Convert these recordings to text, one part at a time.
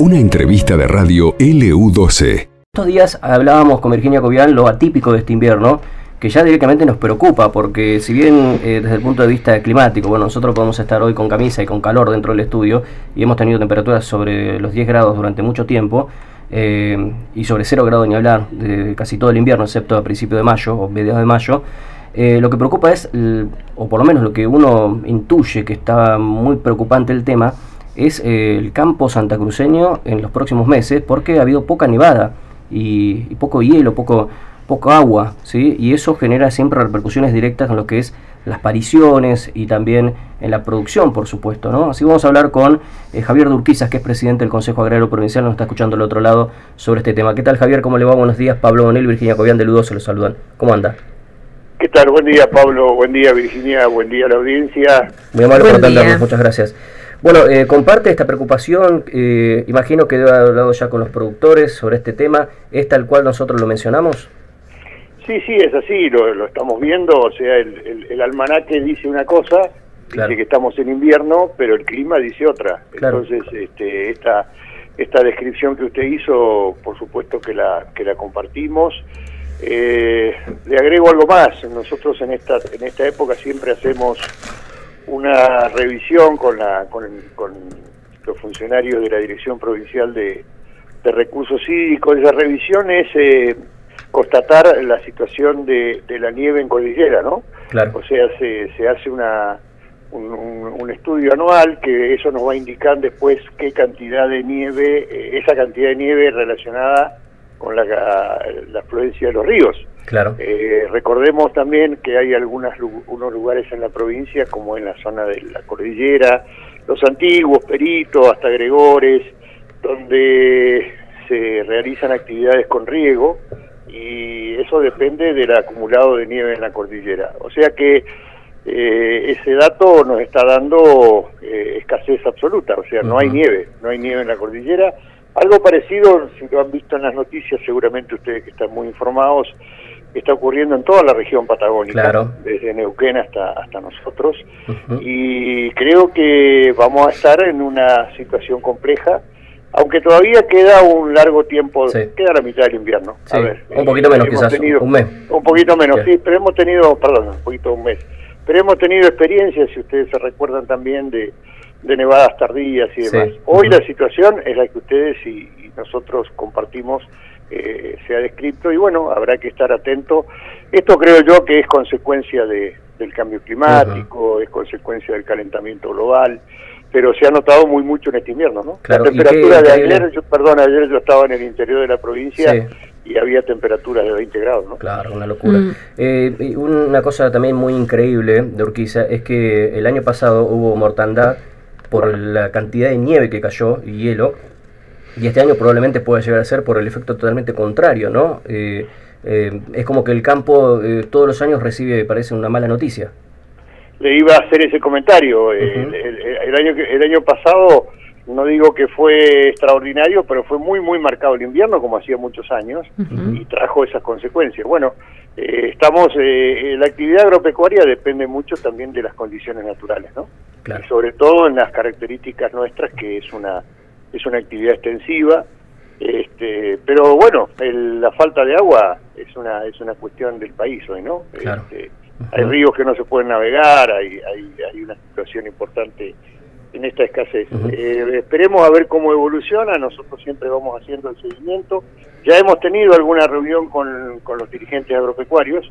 Una entrevista de radio LU12. Estos días hablábamos con Virginia Cobian lo atípico de este invierno, que ya directamente nos preocupa, porque si bien eh, desde el punto de vista climático, bueno, nosotros podemos estar hoy con camisa y con calor dentro del estudio, y hemos tenido temperaturas sobre los 10 grados durante mucho tiempo, eh, y sobre 0 grados ni hablar, de casi todo el invierno, excepto a principios de mayo o mediados de mayo, eh, lo que preocupa es, o por lo menos lo que uno intuye que está muy preocupante el tema, es eh, el campo santacruceño en los próximos meses porque ha habido poca nevada y, poco hielo, poco, poco agua, ¿sí? y eso genera siempre repercusiones directas en lo que es las pariciones y también en la producción, por supuesto. ¿no? Así vamos a hablar con eh, Javier Durquizas, que es presidente del Consejo Agrario Provincial, nos está escuchando al otro lado sobre este tema. ¿Qué tal, Javier? ¿Cómo le va? Buenos días. Pablo Bonel, Virginia Cobian de Ludo se los saludan. ¿Cómo anda? ¿Qué tal? Buen día, Pablo. Buen día, Virginia. Buen día a la audiencia. Muy amable por atendernos. Muchas gracias. Bueno, eh, comparte esta preocupación, eh, imagino que debe haber hablado ya con los productores sobre este tema, ¿es tal cual nosotros lo mencionamos? Sí, sí, es así, lo, estamos viendo, o sea, el, almanaque dice una cosa, dice que estamos en invierno, pero el clima dice otra. Entonces, este, esta, esta descripción que usted hizo, por supuesto que la, que la compartimos. Eh, le agrego algo más, nosotros en esta, en esta época siempre hacemos una revisión con, la, con, los funcionarios de la Dirección Provincial de, Recursos Hídricos. Esa revisión es eh, constatar la situación de, la nieve en cordillera, ¿no? Claro. O sea, se, se hace una, un, estudio anual que eso nos va a indicar después qué cantidad de nieve, eh, esa cantidad de nieve relacionada con la, la afluencia de los ríos. Claro. Eh, recordemos también que hay algunos unos lugares en la provincia, como en la zona de la cordillera, los antiguos, Perito, hasta Gregores, donde se realizan actividades con riego y eso depende del acumulado de nieve en la cordillera. O sea que eh, ese dato nos está dando eh, escasez absoluta, o sea, no hay nieve, no hay nieve en la cordillera. Algo parecido, si lo han visto en las noticias, seguramente ustedes que están muy informados, está ocurriendo en toda la región patagónica, desde Neuquén hasta, hasta nosotros, y creo que vamos a estar en una situación compleja, aunque todavía queda un largo tiempo, queda la mitad del invierno. a ver, un poquito menos quizás, un mes. Un poquito menos, sí, pero hemos tenido, perdón, un poquito un mes, pero hemos tenido experiencias, si ustedes se recuerdan también, de, de nevadas tardías y demás. Hoy la situación es la que ustedes y nosotros compartimos eh, se ha descrito y bueno, habrá que estar atento. Esto creo yo que es consecuencia de, del cambio climático, es consecuencia del calentamiento global, pero se ha notado muy mucho en este invierno, ¿no? la temperatura de ayer, yo, perdón, ayer yo estaba en el interior de la provincia y había temperaturas de 20 grados, ¿no? Claro, una locura. Mm. Eh, una cosa también muy increíble de Urquiza es que el año pasado hubo mortandad por la cantidad de nieve que cayó y hielo y este año probablemente pueda llegar a ser por el efecto totalmente contrario, ¿no? Eh, eh, es como que el campo eh, todos los años recibe, parece, una mala noticia. Le iba a hacer ese comentario. el, año, el año pasado, no digo que fue extraordinario, pero fue muy, muy marcado el invierno, como hacía muchos años, y trajo esas consecuencias. Bueno, estamos, la actividad agropecuaria depende mucho también de las condiciones naturales, ¿no? Y sobre todo en las características nuestras, que es una es una actividad extensiva, este, pero bueno, la falta de agua es una es una cuestión del país hoy, ¿no? Este, hay ríos que no se pueden navegar, hay, hay, hay una situación importante en esta escasez. Eh, esperemos a ver cómo evoluciona, nosotros siempre vamos haciendo el seguimiento. Ya hemos tenido alguna reunión con, con los dirigentes agropecuarios,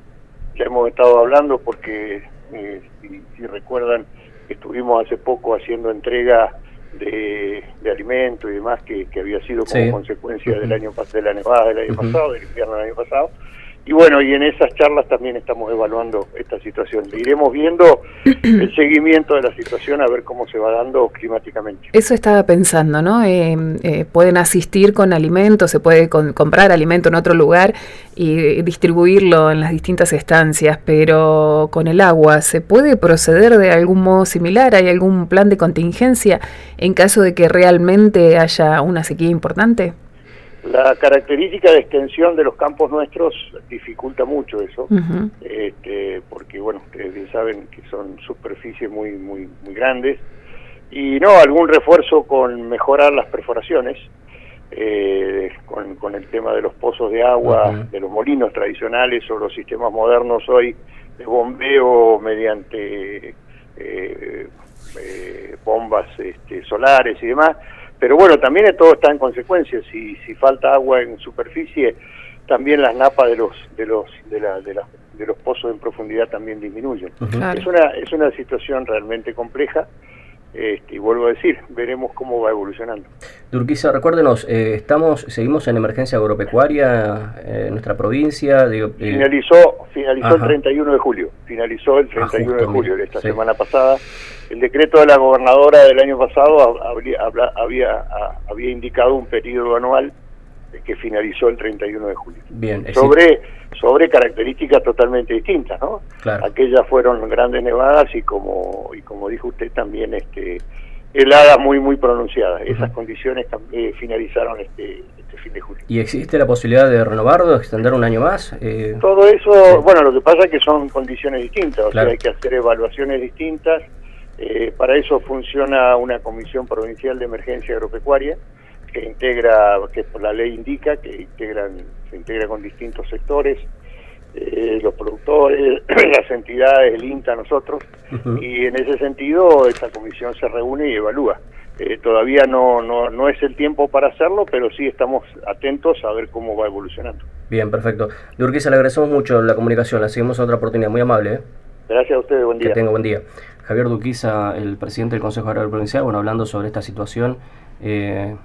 ya hemos estado hablando porque, eh, si, si recuerdan, estuvimos hace poco haciendo entrega de, de alimentos y demás que, que había sido como consecuencia del año de la nevada del año pasado, del invierno del año pasado. Y bueno, y en esas charlas también estamos evaluando esta situación. Iremos viendo el seguimiento de la situación a ver cómo se va dando climáticamente. Eso estaba pensando, ¿no? Eh, eh, pueden asistir con alimentos, se puede comprar alimento en otro lugar y distribuirlo en las distintas estancias, pero con el agua, ¿se puede proceder de algún modo similar? ¿Hay algún plan de contingencia en caso de que realmente haya una sequía importante? La característica de extensión de los campos nuestros dificulta mucho eso, este, porque bueno, ustedes bien saben que son superficies muy muy muy grandes y no, algún refuerzo con mejorar las perforaciones, eh, con, con, el tema de los pozos de agua, de los molinos tradicionales o los sistemas modernos hoy de bombeo mediante eh, eh, bombas este, solares y demás. Pero bueno, también todo está en consecuencia. Si, si falta agua en superficie, también las napas de los de los de, la, de, de los pozos en profundidad también disminuyen. Es una es una situación realmente compleja este, y vuelvo a decir, veremos cómo va evolucionando. Durquiza, recuérdenos, eh, estamos, seguimos en emergencia agropecuaria eh, en nuestra provincia. Eh, finalizó finalizó el 31 de julio, finalizó el 31 ah, de julio de esta semana pasada. El decreto de la gobernadora del año pasado había, había, había indicado un periodo anual que finalizó el 31 de julio. Bien, sobre, sobre características totalmente distintas, ¿no? Aquellas fueron grandes nevadas y como, y como dijo usted también este heladas muy muy pronunciadas. Esas condiciones eh, finalizaron este, este, fin de julio. ¿Y existe la posibilidad de renovar o extender un año más? Eh, Todo eso, bueno, lo que pasa es que son condiciones distintas, o sea, hay que hacer evaluaciones distintas. Eh, para eso funciona una comisión provincial de emergencia agropecuaria que integra, que la ley indica, que integran, se integra con distintos sectores, eh, los productores, las entidades, el INTA, nosotros, y en ese sentido esta comisión se reúne y evalúa. Eh, todavía no, no, no es el tiempo para hacerlo, pero sí estamos atentos a ver cómo va evolucionando. Bien, perfecto. Urquiza, le agradecemos mucho la comunicación, la seguimos otra oportunidad, muy amable. ¿eh? Gracias a ustedes, buen día. Que tenga buen día. Javier Duquiza, el presidente del Consejo Agrario Provincial, bueno, hablando sobre esta situación. Eh,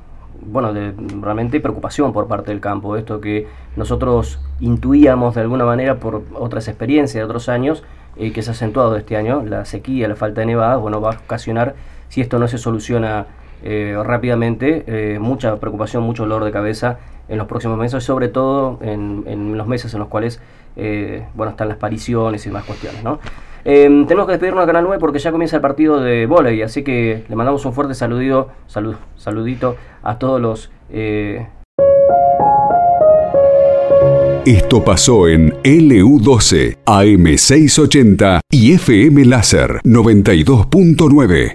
bueno, de realmente preocupación por parte del campo, esto que nosotros intuíamos de alguna manera por otras experiencias de otros años, eh, que se ha acentuado este año, la sequía, la falta de nevadas, bueno, va a ocasionar, si esto no se soluciona eh, rápidamente, eh, mucha preocupación, mucho dolor de cabeza en los próximos meses, sobre todo en, en los meses en los cuales, bueno, están las pariciones y demás cuestiones, ¿no? Em, tenemos que despedirnos de Canal 9 porque ya comienza el partido de volei, así que le mandamos un fuerte saludito, salud, saludito a todos los... Eh... Esto pasó en LU12, AM680 y FM Láser 92.9.